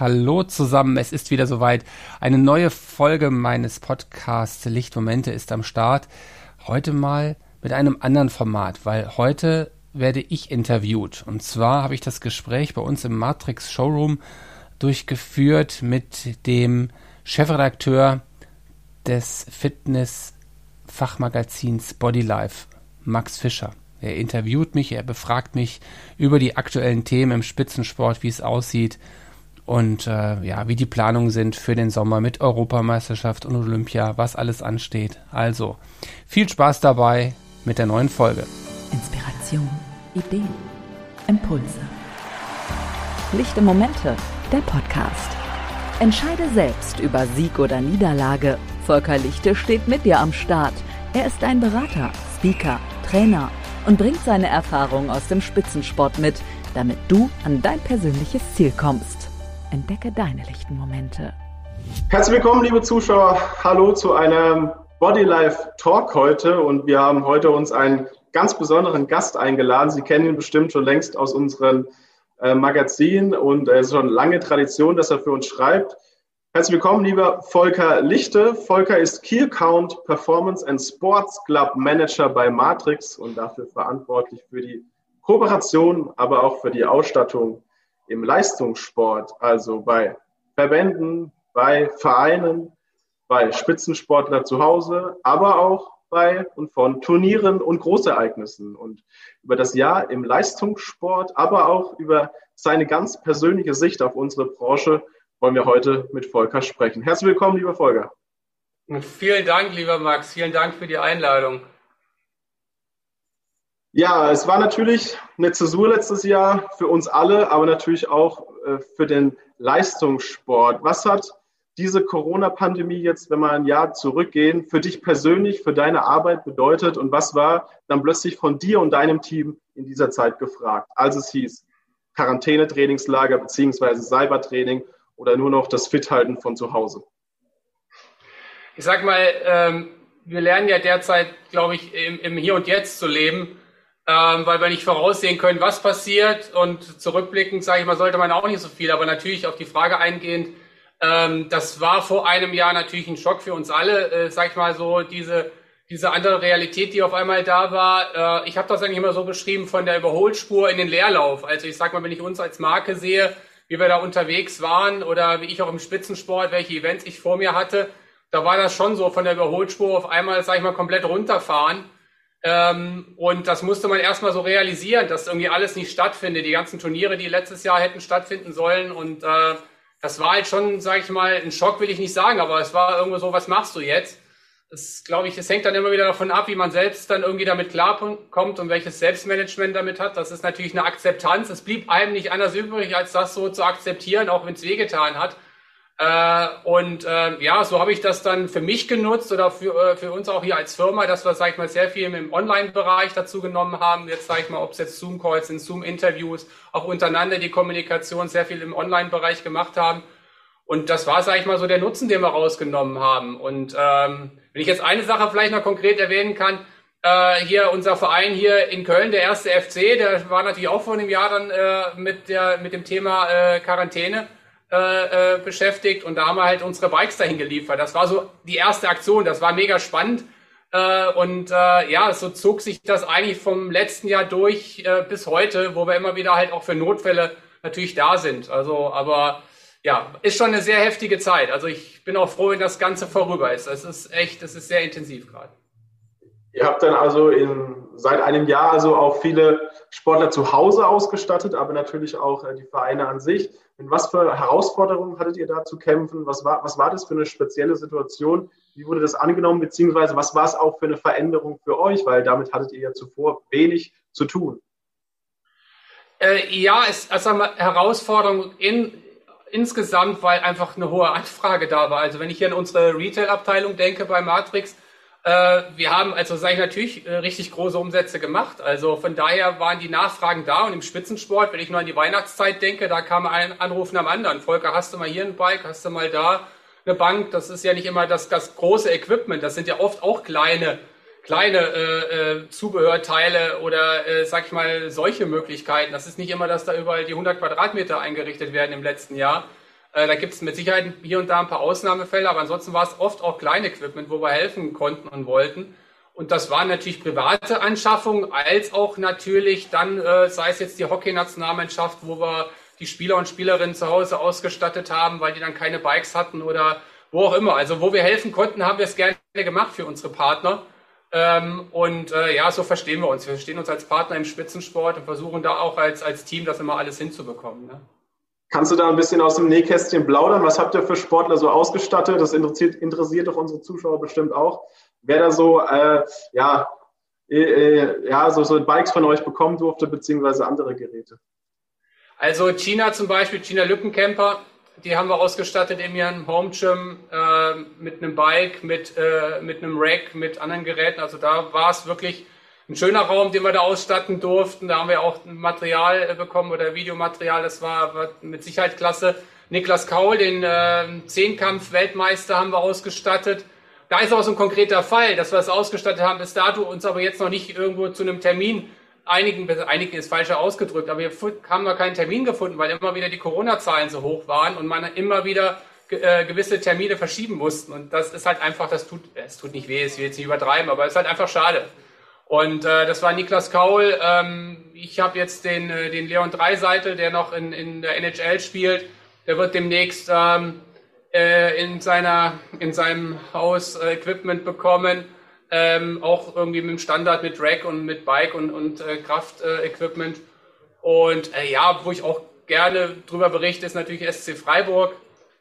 Hallo zusammen, es ist wieder soweit. Eine neue Folge meines Podcasts Lichtmomente ist am Start. Heute mal mit einem anderen Format, weil heute werde ich interviewt. Und zwar habe ich das Gespräch bei uns im Matrix Showroom durchgeführt mit dem Chefredakteur des Fitness-Fachmagazins Bodylife, Max Fischer. Er interviewt mich, er befragt mich über die aktuellen Themen im Spitzensport, wie es aussieht und äh, ja, wie die Planungen sind für den Sommer mit Europameisterschaft und Olympia, was alles ansteht. Also, viel Spaß dabei mit der neuen Folge. Inspiration, Ideen, Impulse. Lichte Momente, der Podcast. Entscheide selbst über Sieg oder Niederlage. Volker Lichte steht mit dir am Start. Er ist ein Berater, Speaker, Trainer und bringt seine Erfahrungen aus dem Spitzensport mit, damit du an dein persönliches Ziel kommst. Entdecke deine lichten Momente. Herzlich willkommen, liebe Zuschauer. Hallo zu einem Bodylife Talk heute und wir haben heute uns einen ganz besonderen Gast eingeladen. Sie kennen ihn bestimmt schon längst aus unseren äh, Magazin und es ist schon lange Tradition, dass er für uns schreibt. Herzlich willkommen, lieber Volker Lichte. Volker ist Key Account Performance and Sports Club Manager bei Matrix und dafür verantwortlich für die Kooperation, aber auch für die Ausstattung im Leistungssport, also bei Verbänden, bei Vereinen, bei Spitzensportler zu Hause, aber auch bei und von Turnieren und Großereignissen und über das Jahr im Leistungssport, aber auch über seine ganz persönliche Sicht auf unsere Branche wollen wir heute mit Volker sprechen. Herzlich willkommen, lieber Volker. Vielen Dank, lieber Max. Vielen Dank für die Einladung. Ja, es war natürlich eine Zäsur letztes Jahr für uns alle, aber natürlich auch äh, für den Leistungssport. Was hat diese Corona-Pandemie jetzt, wenn wir ein Jahr zurückgehen, für dich persönlich, für deine Arbeit bedeutet und was war dann plötzlich von dir und deinem Team in dieser Zeit gefragt, als es hieß Quarantänetrainingslager beziehungsweise Cybertraining oder nur noch das Fithalten von zu Hause? Ich sag mal, ähm, wir lernen ja derzeit, glaube ich, im, im Hier und Jetzt zu leben, ähm, weil wir nicht voraussehen können, was passiert und zurückblickend, sage ich mal, sollte man auch nicht so viel, aber natürlich auf die Frage eingehend, ähm, das war vor einem Jahr natürlich ein Schock für uns alle, äh, sag ich mal so, diese, diese andere Realität, die auf einmal da war. Äh, ich habe das eigentlich immer so beschrieben von der Überholspur in den Leerlauf. Also ich sag mal, wenn ich uns als Marke sehe, wie wir da unterwegs waren oder wie ich auch im Spitzensport, welche Events ich vor mir hatte, da war das schon so von der Überholspur auf einmal, sag ich mal, komplett runterfahren. Ähm, und das musste man erstmal so realisieren, dass irgendwie alles nicht stattfindet. Die ganzen Turniere, die letztes Jahr hätten stattfinden sollen und äh, das war halt schon, sage ich mal, ein Schock will ich nicht sagen, aber es war irgendwo so, was machst du jetzt? Das glaube ich, es hängt dann immer wieder davon ab, wie man selbst dann irgendwie damit klarkommt und welches Selbstmanagement damit hat. Das ist natürlich eine Akzeptanz. Es blieb einem nicht anders übrig, als das so zu akzeptieren, auch wenn es wehgetan hat. Äh, und äh, ja, so habe ich das dann für mich genutzt oder für, äh, für uns auch hier als Firma, dass wir, sag ich mal, sehr viel im Online-Bereich dazu genommen haben. Jetzt sage ich mal, ob es jetzt Zoom-Calls sind, Zoom-Interviews, auch untereinander die Kommunikation sehr viel im Online-Bereich gemacht haben. Und das war, sage ich mal, so der Nutzen, den wir rausgenommen haben. Und ähm, wenn ich jetzt eine Sache vielleicht noch konkret erwähnen kann, äh, hier unser Verein hier in Köln, der erste FC, der war natürlich auch vor einem Jahr dann äh, mit, der, mit dem Thema äh, Quarantäne äh, äh, beschäftigt und da haben wir halt unsere Bikes dahin geliefert. Das war so die erste Aktion, das war mega spannend. Äh, und äh, ja, so zog sich das eigentlich vom letzten Jahr durch äh, bis heute, wo wir immer wieder halt auch für Notfälle natürlich da sind. Also, aber ja, ist schon eine sehr heftige Zeit. Also ich bin auch froh, wenn das Ganze vorüber ist. Es ist echt, es ist sehr intensiv gerade. Ihr habt dann also in, seit einem Jahr also auch viele Sportler zu Hause ausgestattet, aber natürlich auch äh, die Vereine an sich. In was für Herausforderungen hattet ihr da zu kämpfen? Was war, was war das für eine spezielle Situation? Wie wurde das angenommen? Beziehungsweise was war es auch für eine Veränderung für euch? Weil damit hattet ihr ja zuvor wenig zu tun. Äh, ja, es also eine Herausforderung in, insgesamt, weil einfach eine hohe Anfrage da war. Also wenn ich hier an unsere Retail-Abteilung denke bei Matrix, äh, wir haben also, sage ich natürlich, äh, richtig große Umsätze gemacht. Also von daher waren die Nachfragen da und im Spitzensport, wenn ich nur an die Weihnachtszeit denke, da kam ein Anruf nach dem anderen. Volker, hast du mal hier ein Bike, hast du mal da eine Bank? Das ist ja nicht immer das, das große Equipment, das sind ja oft auch kleine kleine äh, äh, Zubehörteile oder, äh, sag ich mal, solche Möglichkeiten. Das ist nicht immer, dass da überall die 100 Quadratmeter eingerichtet werden im letzten Jahr. Äh, da gibt es mit Sicherheit hier und da ein paar Ausnahmefälle, aber ansonsten war es oft auch Kleinequipment, wo wir helfen konnten und wollten. Und das waren natürlich private Anschaffungen, als auch natürlich dann, äh, sei es jetzt die Hockey-Nationalmannschaft, wo wir die Spieler und Spielerinnen zu Hause ausgestattet haben, weil die dann keine Bikes hatten oder wo auch immer. Also wo wir helfen konnten, haben wir es gerne gemacht für unsere Partner. Ähm, und äh, ja, so verstehen wir uns. Wir verstehen uns als Partner im Spitzensport und versuchen da auch als, als Team das immer alles hinzubekommen. Ne? Kannst du da ein bisschen aus dem Nähkästchen plaudern? Was habt ihr für Sportler so ausgestattet? Das interessiert, interessiert doch unsere Zuschauer bestimmt auch wer da so, äh, ja, äh, äh, ja, so, so Bikes von euch bekommen durfte, beziehungsweise andere Geräte. Also China zum Beispiel, China Lückencamper, die haben wir ausgestattet in ihrem Home Gym äh, mit einem Bike, mit, äh, mit einem Rack, mit anderen Geräten. Also da war es wirklich ein schöner Raum, den wir da ausstatten durften. Da haben wir auch Material bekommen oder Videomaterial. Das war, war mit Sicherheit klasse. Niklas Kaul, den äh, Zehnkampf-Weltmeister, haben wir ausgestattet. Da ist auch so ein konkreter Fall, dass wir es ausgestattet haben, bis dato uns aber jetzt noch nicht irgendwo zu einem Termin einigen, einigen ist falscher ausgedrückt, aber wir haben noch keinen Termin gefunden, weil immer wieder die Corona-Zahlen so hoch waren und man immer wieder äh, gewisse Termine verschieben mussten. Und das ist halt einfach, das tut, es tut nicht weh, es will jetzt nicht übertreiben, aber es ist halt einfach schade. Und äh, das war Niklas Kaul. Ähm, ich habe jetzt den, äh, den Leon Dreiseitel, der noch in, in der NHL spielt. Der wird demnächst ähm, äh, in, seiner, in seinem Haus äh, Equipment bekommen. Ähm, auch irgendwie mit dem Standard mit Rack und mit Bike und, und äh, Kraft-Equipment. und äh, ja, wo ich auch gerne drüber berichte, ist natürlich SC Freiburg,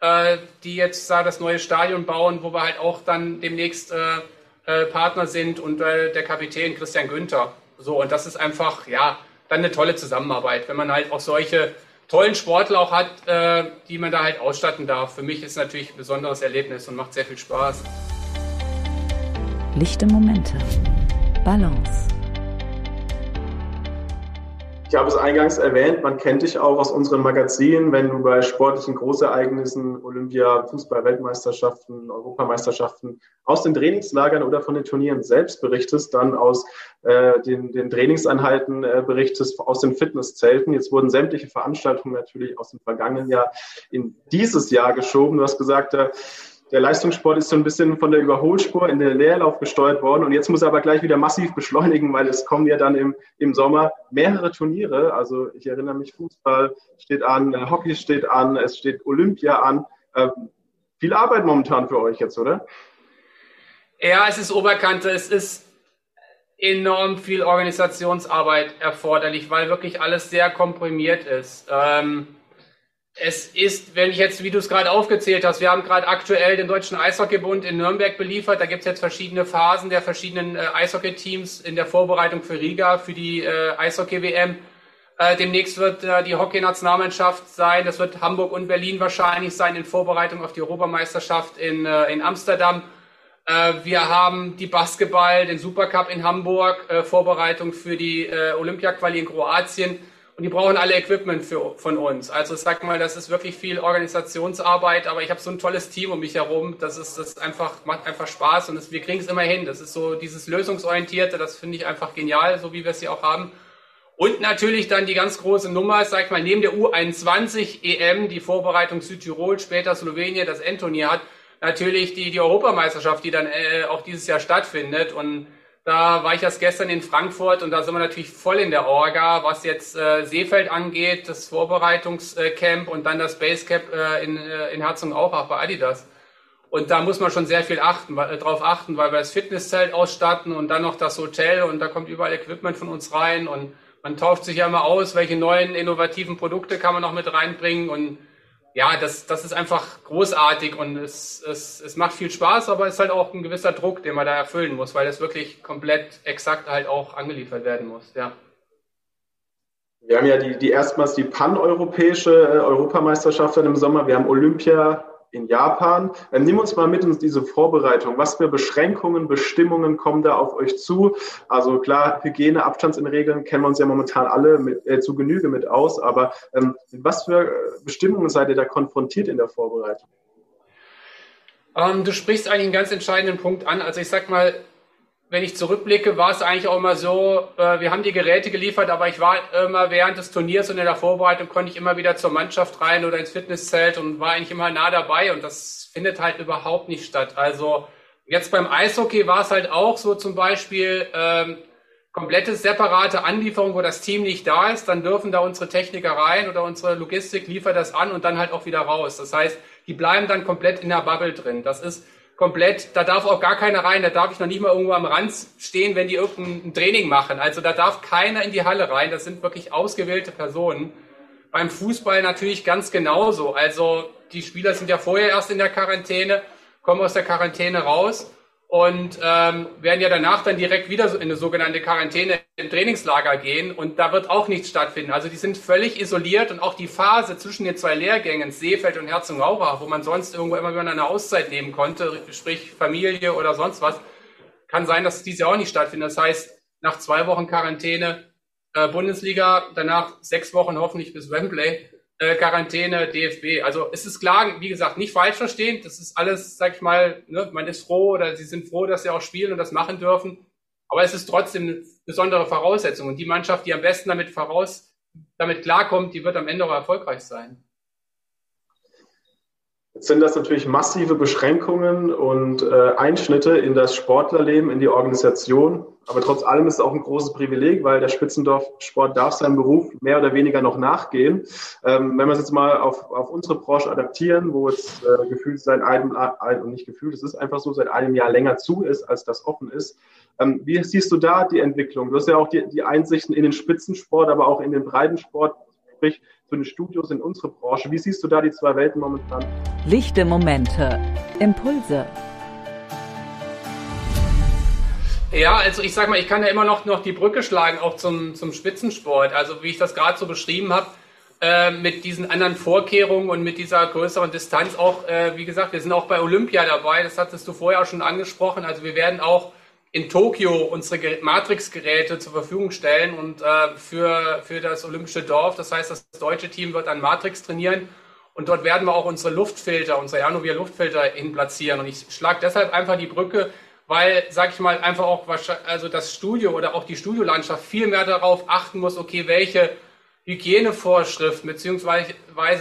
äh, die jetzt da das neue Stadion bauen, wo wir halt auch dann demnächst äh, Partner sind und der Kapitän Christian Günther. So, und das ist einfach, ja, dann eine tolle Zusammenarbeit, wenn man halt auch solche tollen Sportler auch hat, äh, die man da halt ausstatten darf. Für mich ist natürlich ein besonderes Erlebnis und macht sehr viel Spaß. Lichte Momente. Balance. Ich habe es eingangs erwähnt, man kennt dich auch aus unseren Magazinen, wenn du bei sportlichen Großereignissen, Olympia, Fußball-Weltmeisterschaften, Europameisterschaften aus den Trainingslagern oder von den Turnieren selbst berichtest, dann aus äh, den, den Trainingseinheiten äh, berichtest, aus den Fitnesszelten. Jetzt wurden sämtliche Veranstaltungen natürlich aus dem vergangenen Jahr in dieses Jahr geschoben. Du hast gesagt, äh, der Leistungssport ist so ein bisschen von der Überholspur in den Leerlauf gesteuert worden und jetzt muss er aber gleich wieder massiv beschleunigen, weil es kommen ja dann im, im Sommer mehrere Turniere. Also ich erinnere mich, Fußball steht an, äh, Hockey steht an, es steht Olympia an. Äh, viel Arbeit momentan für euch jetzt, oder? Ja, es ist Oberkante, es ist enorm viel Organisationsarbeit erforderlich, weil wirklich alles sehr komprimiert ist. Ähm, es ist, wenn ich jetzt, wie du es gerade aufgezählt hast, wir haben gerade aktuell den Deutschen Eishockeybund in Nürnberg beliefert. Da gibt es jetzt verschiedene Phasen der verschiedenen äh, Eishockey-Teams in der Vorbereitung für Riga, für die äh, Eishockey-WM. Äh, demnächst wird äh, die Hockey-Nationalmannschaft sein. Das wird Hamburg und Berlin wahrscheinlich sein in Vorbereitung auf die Europameisterschaft in, äh, in Amsterdam. Äh, wir haben die Basketball, den Supercup in Hamburg, äh, Vorbereitung für die Olympia-Quali in Kroatien. Und die brauchen alle Equipment für, von uns. Also sag mal, das ist wirklich viel Organisationsarbeit, aber ich habe so ein tolles Team um mich herum. Das ist das einfach macht einfach Spaß und das, wir kriegen es immer hin. Das ist so dieses lösungsorientierte, das finde ich einfach genial, so wie wir es hier auch haben. Und natürlich dann die ganz große Nummer, sag ich mal, neben der U21 EM, die Vorbereitung Südtirol, später Slowenien, das Endturnier hat, natürlich die, die Europameisterschaft, die dann äh, auch dieses Jahr stattfindet. Und da war ich erst gestern in Frankfurt und da sind wir natürlich voll in der Orga, was jetzt äh, Seefeld angeht, das Vorbereitungscamp und dann das Basecamp äh, in, äh, in Herzogenaurach bei Adidas. Und da muss man schon sehr viel achten, äh, drauf achten, weil wir das Fitnesszelt ausstatten und dann noch das Hotel und da kommt überall Equipment von uns rein und man tauscht sich ja immer aus, welche neuen innovativen Produkte kann man noch mit reinbringen und ja, das, das ist einfach großartig und es, es, es macht viel Spaß, aber es ist halt auch ein gewisser Druck, den man da erfüllen muss, weil es wirklich komplett exakt halt auch angeliefert werden muss, ja. Wir haben ja die, die erstmals die paneuropäische äh, Europameisterschaft im Sommer. Wir haben Olympia in Japan. Ähm, nimm uns mal mit in diese Vorbereitung. Was für Beschränkungen, Bestimmungen kommen da auf euch zu? Also klar, Hygiene, Abstandsinregeln kennen wir uns ja momentan alle mit, äh, zu Genüge mit aus, aber ähm, was für Bestimmungen seid ihr da konfrontiert in der Vorbereitung? Ähm, du sprichst eigentlich einen ganz entscheidenden Punkt an. Also ich sag mal, wenn ich zurückblicke, war es eigentlich auch immer so, äh, wir haben die Geräte geliefert, aber ich war immer während des Turniers und in der Vorbereitung konnte ich immer wieder zur Mannschaft rein oder ins Fitnesszelt und war eigentlich immer nah dabei und das findet halt überhaupt nicht statt. Also jetzt beim Eishockey war es halt auch so zum Beispiel ähm, komplette separate Anlieferung, wo das Team nicht da ist, dann dürfen da unsere Techniker rein oder unsere Logistik liefert das an und dann halt auch wieder raus. Das heißt, die bleiben dann komplett in der Bubble drin. Das ist komplett, da darf auch gar keiner rein, da darf ich noch nicht mal irgendwo am Rand stehen, wenn die irgendein Training machen. Also da darf keiner in die Halle rein, das sind wirklich ausgewählte Personen. Beim Fußball natürlich ganz genauso. Also die Spieler sind ja vorher erst in der Quarantäne, kommen aus der Quarantäne raus und ähm, werden ja danach dann direkt wieder in eine sogenannte Quarantäne im Trainingslager gehen und da wird auch nichts stattfinden. Also die sind völlig isoliert und auch die Phase zwischen den zwei Lehrgängen, Seefeld und Herzogenaurach, wo man sonst irgendwo immer wieder eine Auszeit nehmen konnte, sprich Familie oder sonst was, kann sein, dass diese auch nicht stattfindet. Das heißt, nach zwei Wochen Quarantäne äh, Bundesliga, danach sechs Wochen hoffentlich bis Wembley äh, Quarantäne, DFB. Also es ist klar, wie gesagt, nicht falsch verstehen. Das ist alles, sag ich mal, ne, man ist froh oder sie sind froh, dass sie auch spielen und das machen dürfen. Aber es ist trotzdem eine besondere Voraussetzung. Und die Mannschaft, die am besten damit voraus, damit klarkommt, die wird am Ende auch erfolgreich sein. Sind das natürlich massive Beschränkungen und äh, Einschnitte in das Sportlerleben, in die Organisation. Aber trotz allem ist es auch ein großes Privileg, weil der Spitzendorf-Sport darf seinem Beruf mehr oder weniger noch nachgehen. Ähm, wenn wir es jetzt mal auf, auf unsere Branche adaptieren, wo es äh, gefühlt seit einem, ein, und nicht gefühlt, es ist einfach so, seit einem Jahr länger zu ist, als das offen ist. Ähm, wie siehst du da die Entwicklung? Du hast ja auch die, die Einsichten in den Spitzensport, aber auch in den Breitensport, sprich zu den Studios in unsere Branche. Wie siehst du da die zwei Welten momentan? Lichte Momente, Impulse Ja, also ich sag mal, ich kann ja immer noch, noch die Brücke schlagen, auch zum, zum Spitzensport. Also wie ich das gerade so beschrieben habe, äh, mit diesen anderen Vorkehrungen und mit dieser größeren Distanz auch, äh, wie gesagt, wir sind auch bei Olympia dabei, das hattest du vorher auch schon angesprochen. Also wir werden auch in Tokio unsere Matrix-Geräte zur Verfügung stellen und äh, für, für das olympische Dorf. Das heißt, das deutsche Team wird an Matrix trainieren und dort werden wir auch unsere Luftfilter, unsere Janovia Luftfilter hin platzieren. Und ich schlage deshalb einfach die Brücke weil, sag ich mal, einfach auch also das Studio oder auch die Studiolandschaft viel mehr darauf achten muss, okay, welche Hygienevorschriften beziehungsweise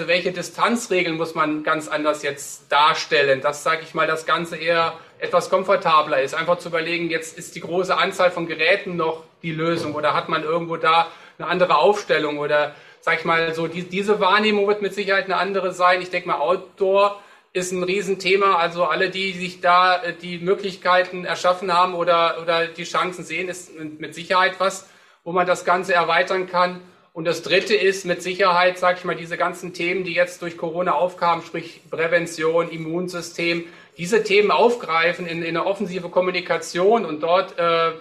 welche Distanzregeln muss man ganz anders jetzt darstellen, dass, sage ich mal, das Ganze eher etwas komfortabler ist. Einfach zu überlegen, jetzt ist die große Anzahl von Geräten noch die Lösung oder hat man irgendwo da eine andere Aufstellung oder, sag ich mal, so die, diese Wahrnehmung wird mit Sicherheit eine andere sein. Ich denke mal, Outdoor ist ein Riesenthema. Also alle, die sich da äh, die Möglichkeiten erschaffen haben oder, oder die Chancen sehen, ist mit Sicherheit was, wo man das Ganze erweitern kann. Und das Dritte ist mit Sicherheit, sage ich mal, diese ganzen Themen, die jetzt durch Corona aufkamen, sprich Prävention, Immunsystem, diese Themen aufgreifen in, in eine offensive Kommunikation und dort, äh,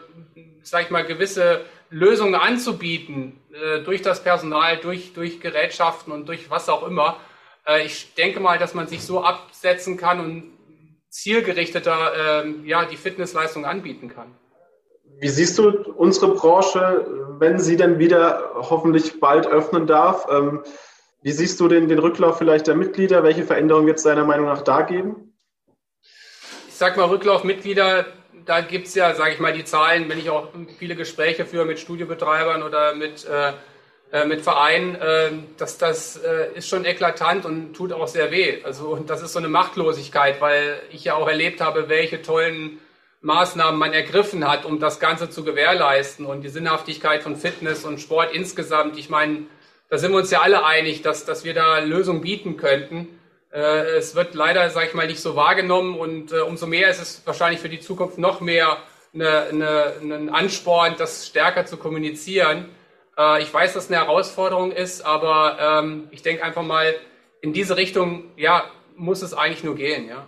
sage ich mal, gewisse Lösungen anzubieten äh, durch das Personal, durch, durch Gerätschaften und durch was auch immer äh, ich denke mal, dass man sich so absetzen kann und zielgerichteter äh, ja, die Fitnessleistung anbieten kann. Wie siehst du unsere Branche, wenn sie denn wieder hoffentlich bald öffnen darf? Ähm, wie siehst du den, den Rücklauf vielleicht der Mitglieder? Welche Veränderungen wird es deiner Meinung nach da geben? Ich sag mal, Rücklauf Mitglieder, da gibt es ja, sage ich mal, die Zahlen, wenn ich auch viele Gespräche führe mit Studiobetreibern oder mit äh, äh, mit Vereinen, äh, das, das äh, ist schon eklatant und tut auch sehr weh. Also und das ist so eine Machtlosigkeit, weil ich ja auch erlebt habe, welche tollen Maßnahmen man ergriffen hat, um das Ganze zu gewährleisten und die Sinnhaftigkeit von Fitness und Sport insgesamt. Ich meine, da sind wir uns ja alle einig, dass, dass wir da Lösungen bieten könnten. Äh, es wird leider, sage ich mal, nicht so wahrgenommen und äh, umso mehr ist es wahrscheinlich für die Zukunft noch mehr eine, eine, ein Ansporn, das stärker zu kommunizieren. Äh, ich weiß, dass eine Herausforderung ist, aber ähm, ich denke einfach mal, in diese Richtung, ja, muss es eigentlich nur gehen, ja.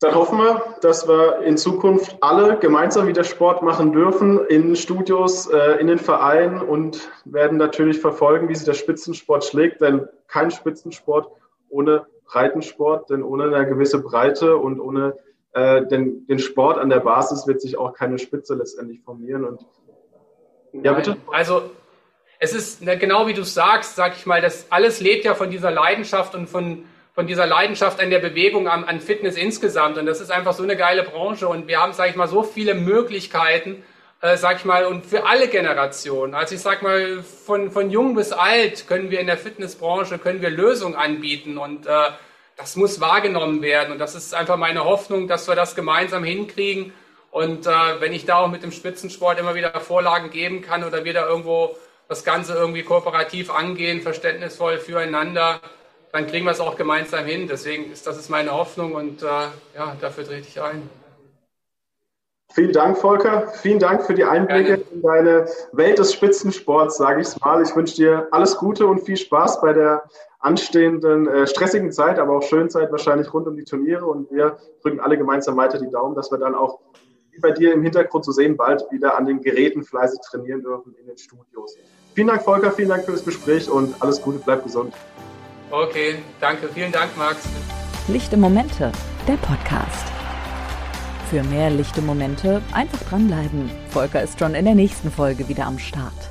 Dann hoffen wir, dass wir in Zukunft alle gemeinsam wieder Sport machen dürfen in Studios, äh, in den Vereinen und werden natürlich verfolgen, wie sich der Spitzensport schlägt. Denn kein Spitzensport ohne Breitensport, denn ohne eine gewisse Breite und ohne äh, den, den Sport an der Basis wird sich auch keine Spitze letztendlich formieren. Und ja, bitte. Also es ist genau wie du sagst, sag ich mal, das alles lebt ja von dieser Leidenschaft und von, von dieser Leidenschaft an der Bewegung, an, an Fitness insgesamt. Und das ist einfach so eine geile Branche. Und wir haben, sage ich mal, so viele Möglichkeiten, äh, sag ich mal, und für alle Generationen. Also ich sag mal, von, von jung bis alt können wir in der Fitnessbranche, können wir Lösungen anbieten und äh, das muss wahrgenommen werden. Und das ist einfach meine Hoffnung, dass wir das gemeinsam hinkriegen. Und äh, wenn ich da auch mit dem Spitzensport immer wieder Vorlagen geben kann oder wir da irgendwo das Ganze irgendwie kooperativ angehen, verständnisvoll füreinander, dann kriegen wir es auch gemeinsam hin. Deswegen ist das ist meine Hoffnung und äh, ja, dafür trete ich ein. Vielen Dank, Volker. Vielen Dank für die Einblicke Gerne. in deine Welt des Spitzensports, sage ich es mal. Ich wünsche dir alles Gute und viel Spaß bei der anstehenden äh, stressigen Zeit, aber auch schönen Zeit wahrscheinlich rund um die Turniere. Und wir drücken alle gemeinsam weiter die Daumen, dass wir dann auch, wie bei dir im Hintergrund zu sehen, bald wieder an den Geräten fleißig trainieren dürfen in den Studios. Vielen Dank, Volker. Vielen Dank für das Gespräch und alles Gute. Bleib gesund. Okay, danke. Vielen Dank, Max. Lichte Momente, der Podcast. Für mehr lichte Momente einfach dranbleiben. Volker ist schon in der nächsten Folge wieder am Start.